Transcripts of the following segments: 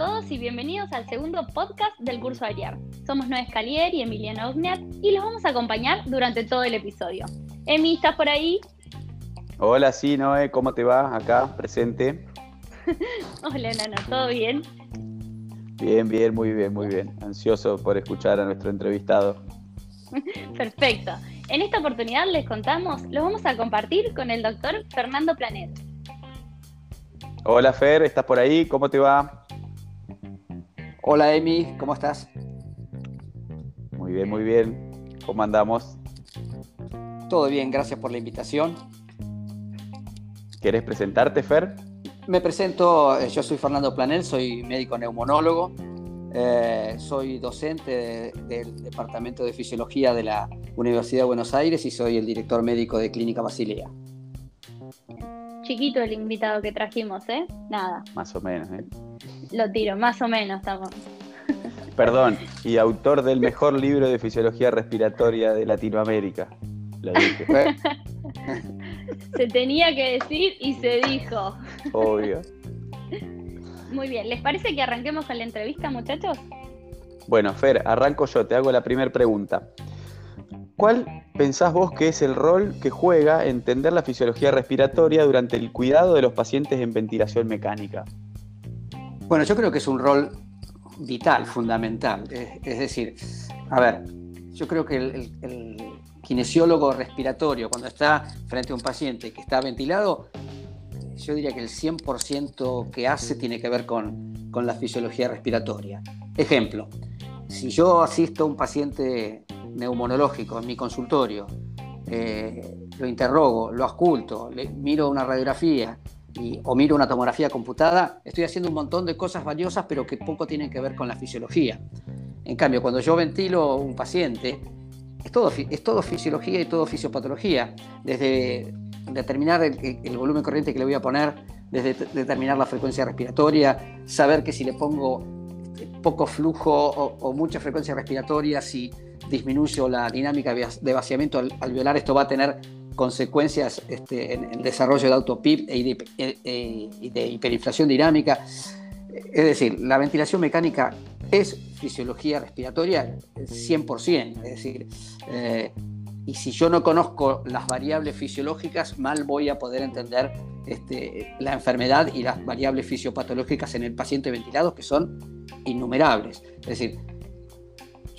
todos y bienvenidos al segundo podcast del curso Ariar. Somos Noé Escalier y Emiliana Ognet y los vamos a acompañar durante todo el episodio. Emi, ¿estás por ahí? Hola, sí, Noé, ¿cómo te va? Acá, presente. Hola, Nana, ¿todo bien? Bien, bien, muy bien, muy bien. Ansioso por escuchar a nuestro entrevistado. Perfecto. En esta oportunidad les contamos, lo vamos a compartir con el doctor Fernando Planet. Hola Fer, ¿estás por ahí? ¿Cómo te va? Hola Emi, ¿cómo estás? Muy bien, muy bien. ¿Cómo andamos? Todo bien, gracias por la invitación. ¿Quieres presentarte, Fer? Me presento, eh, yo soy Fernando Planel, soy médico neumonólogo, eh, soy docente del Departamento de Fisiología de la Universidad de Buenos Aires y soy el director médico de Clínica Basilea. Chiquito el invitado que trajimos, ¿eh? Nada. Más o menos, ¿eh? Lo tiro, más o menos estamos. Perdón, y autor del mejor libro de fisiología respiratoria de Latinoamérica. Lo dije. se tenía que decir y se dijo. Obvio. Muy bien, ¿les parece que arranquemos con la entrevista, muchachos? Bueno, Fer, arranco yo, te hago la primera pregunta. ¿Cuál pensás vos que es el rol que juega entender la fisiología respiratoria durante el cuidado de los pacientes en ventilación mecánica? Bueno, yo creo que es un rol vital, fundamental. Es, decir, a ver, yo creo que el, kinesiólogo respiratorio, cuando está frente a un paciente que está ventilado, yo diría que el 100% que hace tiene que ver con, con la fisiología respiratoria. Ejemplo, si yo asisto a un paciente neumonológico en mi consultorio, eh, lo interrogo, lo ausculto, le, miro una radiografía y, o miro una tomografía computada, estoy haciendo un montón de cosas valiosas, pero que poco tienen que ver con la fisiología. En cambio, cuando yo ventilo un paciente, es todo, es todo fisiología y todo fisiopatología, desde determinar el, volumen corriente que le voy a poner, desde determinar la frecuencia respiratoria, saber que si le pongo poco flujo o, mucha frecuencia respiratoria, si disminuyo la dinámica de vaciamiento alveolar, esto va a tener consecuencias este, en el desarrollo de autopip e y de, de hiperinflación dinámica. Es decir, la ventilación mecánica es fisiología respiratoria 100%. Es decir, eh, y si yo no conozco las variables fisiológicas, mal voy a poder entender este, la enfermedad y las variables fisiopatológicas en el paciente ventilado, que son innumerables. Es decir,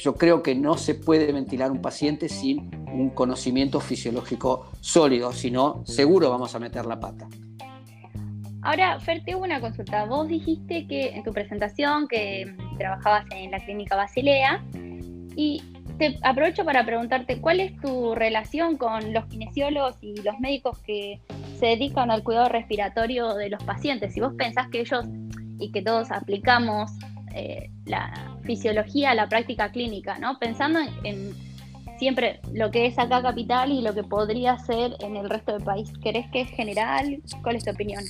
yo creo que no se puede ventilar un paciente sin un conocimiento fisiológico sólido, si no, seguro vamos a meter la pata. Ahora, Fer, te una consulta. Vos dijiste que en tu presentación que trabajabas en la clínica Basilea y te aprovecho para preguntarte cuál es tu relación con los kinesiólogos y los médicos que se dedican al cuidado respiratorio de los pacientes. Si vos pensás que ellos y que todos aplicamos eh, la fisiología la práctica clínica, ¿no? Pensando en, siempre lo que es acá capital y lo que podría ser en el resto del país. ¿Querés que es general? ¿Cuál es tu opinión?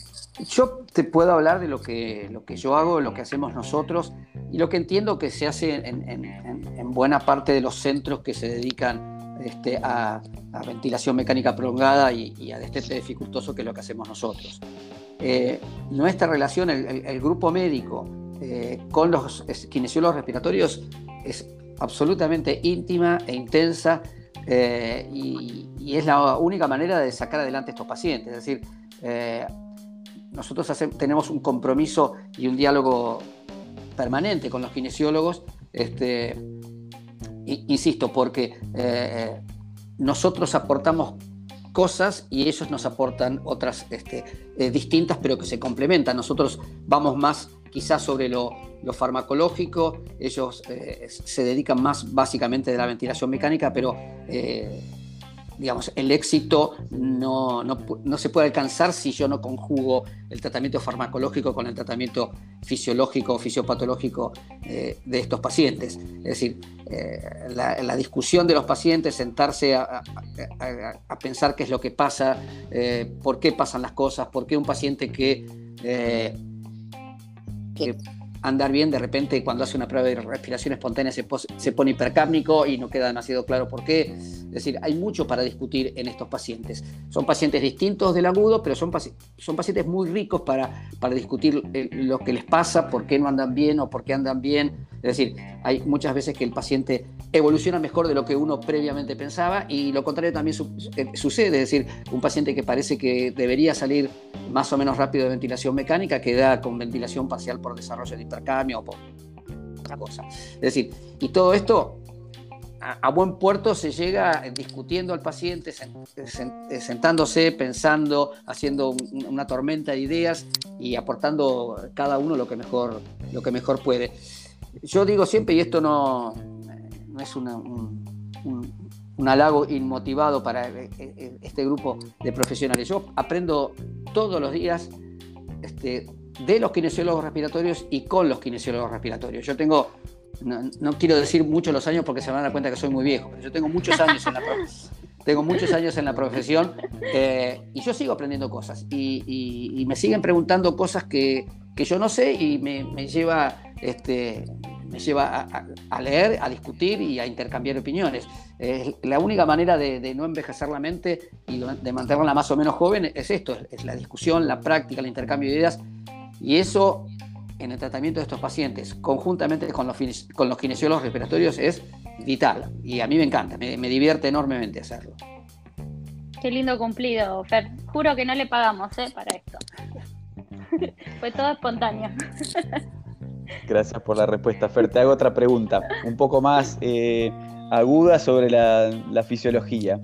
Yo te puedo hablar de lo que, lo que yo hago, lo que hacemos nosotros y lo que entiendo que se hace en, buena parte de los centros que se dedican este, a, ventilación mecánica prolongada y, a destete dificultoso, que es lo que hacemos nosotros. Eh, nuestra relación, el, grupo médico eh, con los kinesiólogos respiratorios es absolutamente íntima e intensa eh, y, es la única manera de sacar adelante estos pacientes. Es decir, nosotros tenemos un compromiso y un diálogo permanente con los kinesiólogos, este, insisto, porque eh, nosotros aportamos cosas y ellos nos aportan otras este, eh, distintas, pero que se complementan. Nosotros vamos más quizás sobre lo, farmacológico, ellos eh, se dedican más básicamente de la ventilación mecánica, pero digamos, el éxito no, se puede alcanzar si yo no conjugo el tratamiento farmacológico con el tratamiento fisiológico o fisiopatológico eh, de estos pacientes. Es decir, eh, la, discusión de los pacientes, sentarse a, pensar qué es lo que pasa, eh, por qué pasan las cosas, por qué un paciente que, andar bien, de repente cuando hace una prueba de respiración espontánea se, se pone hipercápnico y no queda demasiado claro por qué. Es decir, hay mucho para discutir en estos pacientes. Son pacientes distintos del agudo, pero son, son pacientes muy ricos para, para discutir eh, lo que les pasa, por qué no andan bien o por qué andan bien. Es decir, hay muchas veces que el paciente evoluciona mejor de lo que uno previamente pensaba y lo contrario también eh, sucede. Es decir, un paciente que parece que debería salir más o menos rápido de ventilación mecánica queda con ventilación parcial por desarrollo de hipercambio o por otra cosa. Es decir, y todo esto a, buen puerto se llega discutiendo al paciente, sentándose, pensando, haciendo una tormenta de ideas y aportando cada uno lo que mejor, lo que mejor puede. Yo digo siempre, y esto no, no es un, un, halago inmotivado para eh, eh, este grupo de profesionales, yo aprendo todos los días este, de los kinesiólogos respiratorios y con los kinesiólogos respiratorios. Yo tengo no, quiero decir muchos los años porque se van a dar cuenta que soy muy viejo, pero yo tengo muchos años en la, tengo muchos años en la profesión eh, y yo sigo aprendiendo cosas y, me siguen preguntando cosas que, yo no sé y me, lleva, este, me lleva a, leer, a discutir y a intercambiar opiniones. la única manera de, no envejecer la mente y de mantenerla más o menos joven es esto, es la discusión, la práctica, el intercambio de ideas y eso en el tratamiento de estos pacientes, conjuntamente con los, con los kinesiólogos respiratorios, es vital. Y a mí me encanta, me, divierte enormemente hacerlo. Qué lindo cumplido, Fer. Juro que no le pagamos ¿eh? para esto. Fue todo espontáneo. Gracias por la respuesta, Fer. Te hago otra pregunta, un poco más eh, aguda sobre la, la fisiología.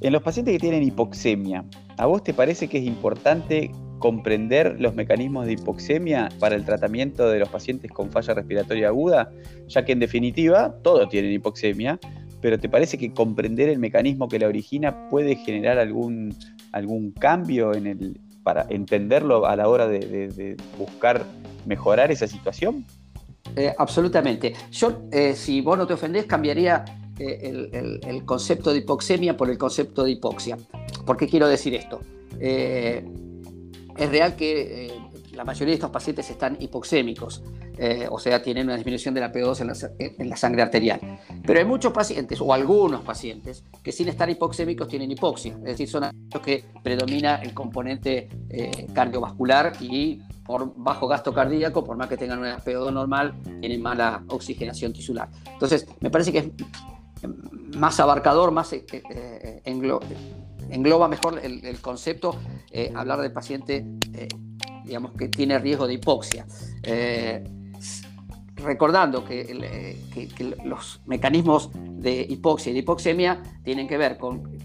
En los pacientes que tienen hipoxemia, ¿a vos te parece que es importante comprender los mecanismos de hipoxemia para el tratamiento de los pacientes con falla respiratoria aguda, ya que en definitiva todos tienen hipoxemia, pero ¿te parece que comprender el mecanismo que la origina puede generar algún, algún cambio en el, para entenderlo a la hora de, buscar mejorar esa situación? Eh, absolutamente. Yo, eh, si vos no te ofendés, cambiaría eh, el, concepto de hipoxemia por el concepto de hipoxia. ¿Por qué quiero decir esto? es real que la mayoría de estos pacientes están hipoxémicos, eh, o sea, tienen una disminución de la P2 en la, sangre arterial. Pero hay muchos pacientes, o algunos pacientes, que sin estar hipoxémicos tienen hipoxia, es decir, son aquellos que predomina el componente eh, cardiovascular y por bajo gasto cardíaco, por más que tengan una PO2 normal, tienen mala oxigenación tisular. Entonces, me parece que es más abarcador, más englo engloba mejor el, concepto eh, hablar del paciente eh, digamos, que tiene riesgo de hipoxia. Eh, recordando que, los mecanismos de hipoxia y de hipoxemia tienen que ver con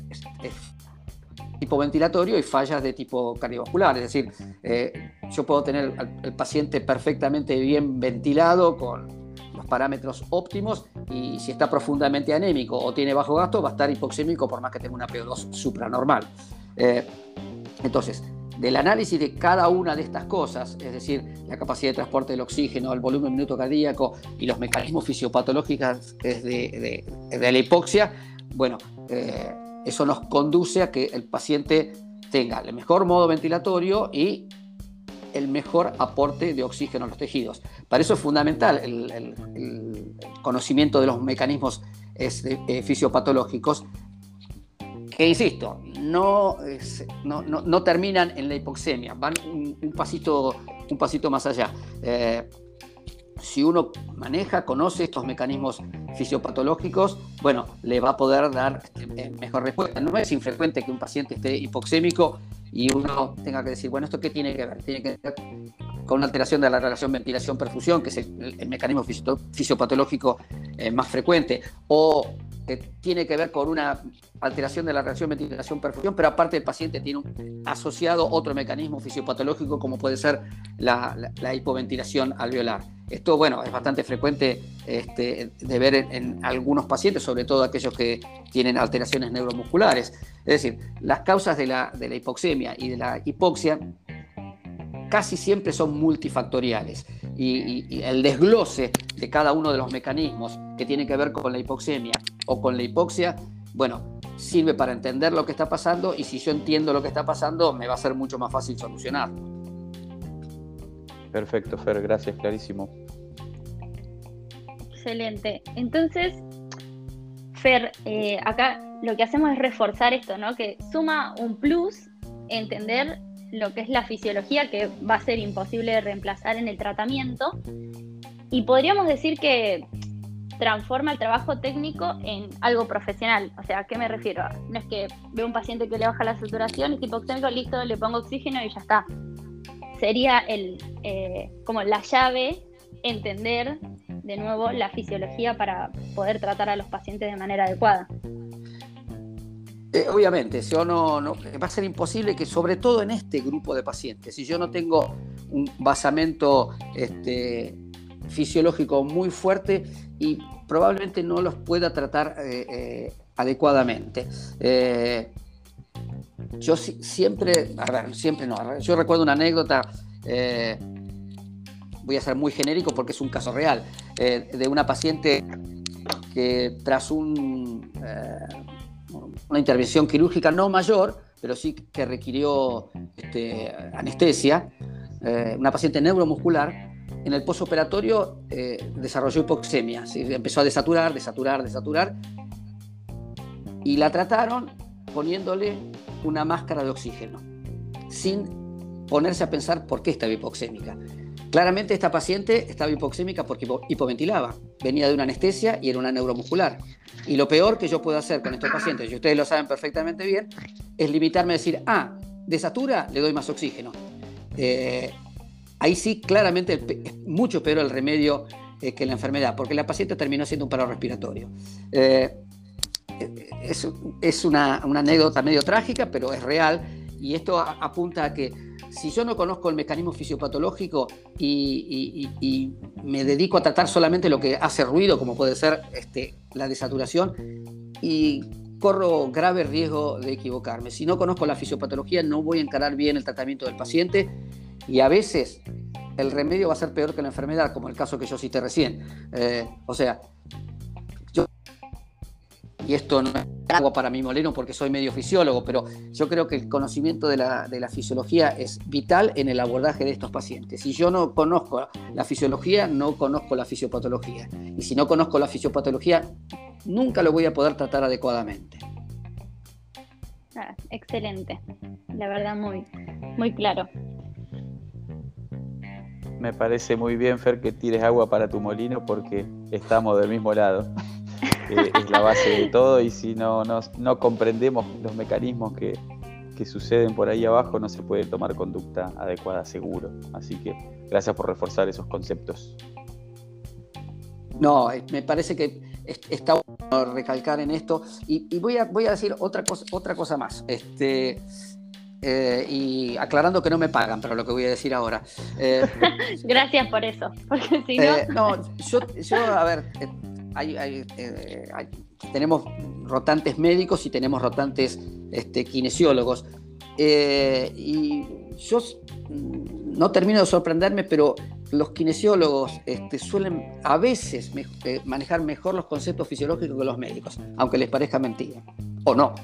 tipo ventilatorio y fallas de tipo cardiovascular. Es decir, yo puedo tener al paciente perfectamente bien ventilado con los parámetros óptimos y si está profundamente anémico o tiene bajo gasto va a estar hipoxémico por más que tenga una PO2 supranormal. Eh, entonces, del análisis de cada una de estas cosas, es decir, la capacidad de transporte del oxígeno, el volumen minuto cardíaco y los mecanismos fisiopatológicos de, la hipoxia, bueno, eh, eso nos conduce a que el paciente tenga el mejor modo ventilatorio y el mejor aporte de oxígeno a los tejidos. Para eso es fundamental el, conocimiento de los mecanismos este, fisiopatológicos, que insisto, no, no, terminan en la hipoxemia, van un, pasito, un pasito más allá. Eh, si uno maneja, conoce estos mecanismos fisiopatológicos, bueno, le va a poder dar este, mejor respuesta. No es infrecuente que un paciente esté hipoxémico y uno tenga que decir, bueno, ¿esto qué tiene que ver? Tiene que ver con una alteración de la relación ventilación-perfusión, que es el, mecanismo fisiopatológico eh, más frecuente, o que tiene que ver con una alteración de la relación ventilación-perfusión, pero aparte el paciente tiene un, asociado otro mecanismo fisiopatológico como puede ser la, hipoventilación alveolar. Esto, bueno, es bastante frecuente este, de ver en, algunos pacientes, sobre todo aquellos que tienen alteraciones neuromusculares. Es decir, las causas de la, de la hipoxemia y de la hipoxia casi siempre son multifactoriales y, el desglose de cada uno de los mecanismos que tiene que ver con la hipoxemia o con la hipoxia, bueno, sirve para entender lo que está pasando y si yo entiendo lo que está pasando me va a ser mucho más fácil solucionarlo. Perfecto, Fer, gracias, clarísimo. Excelente. Entonces, Fer, eh, acá lo que hacemos es reforzar esto, ¿no? Que suma un plus entender lo que es la fisiología, que va a ser imposible de reemplazar en el tratamiento. Y podríamos decir que transforma el trabajo técnico en algo profesional. O sea, ¿a qué me refiero? No es que veo un paciente que le baja la saturación, es hipoxémico, listo, le pongo oxígeno y ya está. Sería el, eh, como la llave entender de nuevo la fisiología para poder tratar a los pacientes de manera adecuada. Eh, obviamente, si no, no, va a ser imposible que, sobre todo en este grupo de pacientes, si yo no tengo un basamento este, fisiológico muy fuerte y probablemente no los pueda tratar eh, eh, adecuadamente. yo siempre, a ver, siempre no, yo recuerdo una anécdota voy a ser muy genérico porque es un caso real, eh, de una paciente que tras un, eh, una intervención quirúrgica no mayor, pero sí que requirió este, anestesia, eh, una paciente neuromuscular, en el posoperatorio desarrolló hipoxemia, empezó a desaturar, desaturar, desaturar, y la trataron poniéndole una máscara de oxígeno, sin ponerse a pensar por qué estaba hipoxémica. Claramente esta paciente estaba hipoxémica porque hipoventilaba, venía de una anestesia y era una neuromuscular. Y lo peor que yo puedo hacer con estos pacientes, y ustedes lo saben perfectamente bien, es limitarme a decir, ah, desatura, le doy más oxígeno. Eh, ahí sí, claramente es mucho peor el remedio eh, que la enfermedad, porque la paciente terminó siendo un paro respiratorio. Eh, es, una, una, anécdota medio trágica, pero es real, y esto apunta a que si yo no conozco el mecanismo fisiopatológico y, me dedico a tratar solamente lo que hace ruido, como puede ser este, la desaturación, y corro grave riesgo de equivocarme. Si no conozco la fisiopatología, no voy a encarar bien el tratamiento del paciente y a veces el remedio va a ser peor que la enfermedad, como el caso que yo cité recién. Eh, o sea, y esto no es algo para mi molino porque soy medio fisiólogo, pero yo creo que el conocimiento de la, fisiología es vital en el abordaje de estos pacientes. Si yo no conozco la fisiología, no conozco la fisiopatología. Y si no conozco la fisiopatología, nunca lo voy a poder tratar adecuadamente. Ah, excelente, la verdad muy, muy claro. Me parece muy bien, Fer, que tires agua para tu molino porque estamos del mismo lado es la base de todo y si no, no, comprendemos los mecanismos que, suceden por ahí abajo, no se puede tomar conducta adecuada seguro. Así que gracias por reforzar esos conceptos. No, eh, me parece que está bueno recalcar en esto y, voy, a, voy a decir otra cosa, otra cosa más. Este, eh, y aclarando que no me pagan, pero lo que voy a decir ahora. Eh, Gracias por eso, porque si no... no, yo, yo, a ver, eh, tenemos rotantes médicos y tenemos rotantes este, kinesiólogos. Eh, y yo mm, no termino de sorprenderme, pero los kinesiólogos este, suelen a veces eh, manejar mejor los conceptos fisiológicos que los médicos, aunque les parezca mentira. O no.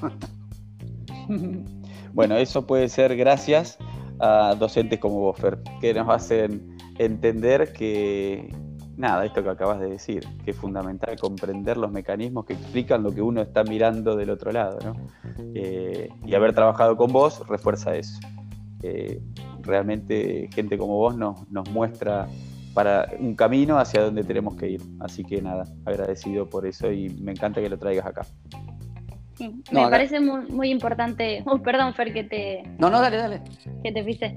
bueno, eso puede ser gracias a docentes como vos, que nos hacen entender que, nada, esto que acabas de decir, que es fundamental comprender los mecanismos que explican lo que uno está mirando del otro lado, ¿no? Eh, y haber trabajado con vos refuerza eso. Eh, realmente gente como vos nos, nos muestra para un camino hacia donde tenemos que ir. Así que nada, agradecido por eso y me encanta que lo traigas acá. Sí, me parece muy, muy importante. Oh, perdón, Fer, que te. No, no, dale, dale. Que te pise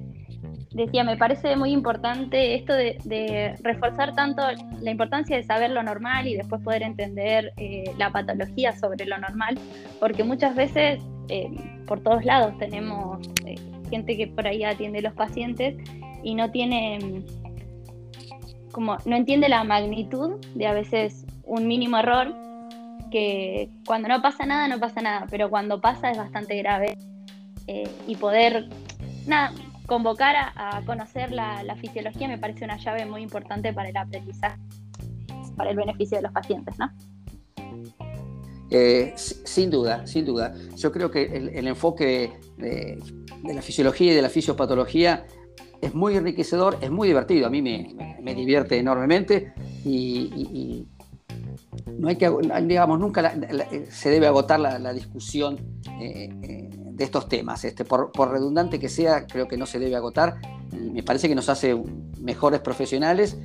decía, me parece muy importante esto de, reforzar tanto la importancia de saber lo normal y después poder entender eh, la patología sobre lo normal, porque muchas veces eh, por todos lados tenemos eh, gente que por ahí atiende a los pacientes y no tiene como no entiende la magnitud de a veces un mínimo error que cuando no pasa nada no pasa nada, pero cuando pasa es bastante grave y poder nada, convocar a, conocer la, fisiología me parece una llave muy importante para el aprendizaje, para el beneficio de los pacientes, ¿no? Eh, sin duda, sin duda. Yo creo que el, enfoque de, la fisiología y de la fisiopatología es muy enriquecedor, es muy divertido. A mí me, divierte enormemente y, no hay que, digamos, nunca se debe agotar la, discusión eh, eh, de estos temas. Este, por, redundante que sea, creo que no se debe agotar. me parece que nos hace mejores profesionales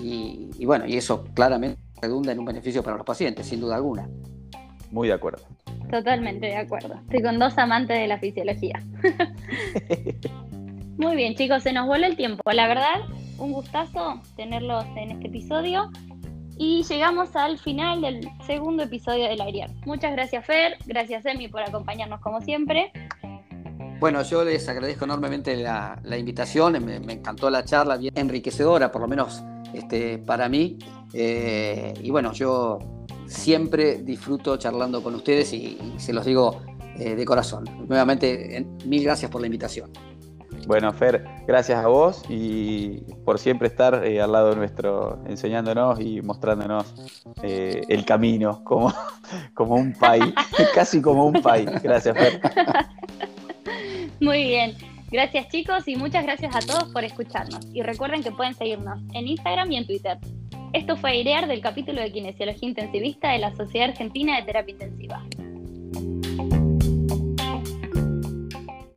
y, y bueno, y eso claramente redunda en un beneficio para los pacientes, sin duda alguna. Muy de acuerdo. Totalmente de acuerdo. Estoy con dos amantes de la fisiología. Muy bien, chicos, se nos voló el tiempo. La verdad, un gustazo tenerlos en este episodio. Y llegamos al final del segundo episodio del Airier. Muchas gracias, Fer. Gracias, Emi, por acompañarnos como siempre. Bueno, yo les agradezco enormemente la, invitación. Me, encantó la charla, bien enriquecedora, por lo menos este, para mí. Eh, y bueno, yo siempre disfruto charlando con ustedes y, se los digo eh, de corazón. Nuevamente, mil gracias por la invitación. Bueno, Fer, gracias a vos y por siempre estar eh, al lado nuestro, enseñándonos y mostrándonos eh, el camino como, como un país, casi como un país. Gracias, Fer. Muy bien. Gracias chicos y muchas gracias a todos por escucharnos. Y recuerden que pueden seguirnos en Instagram y en Twitter. Esto fue Airear del capítulo de Kinesiología Intensivista de la Sociedad Argentina de Terapia Intensiva.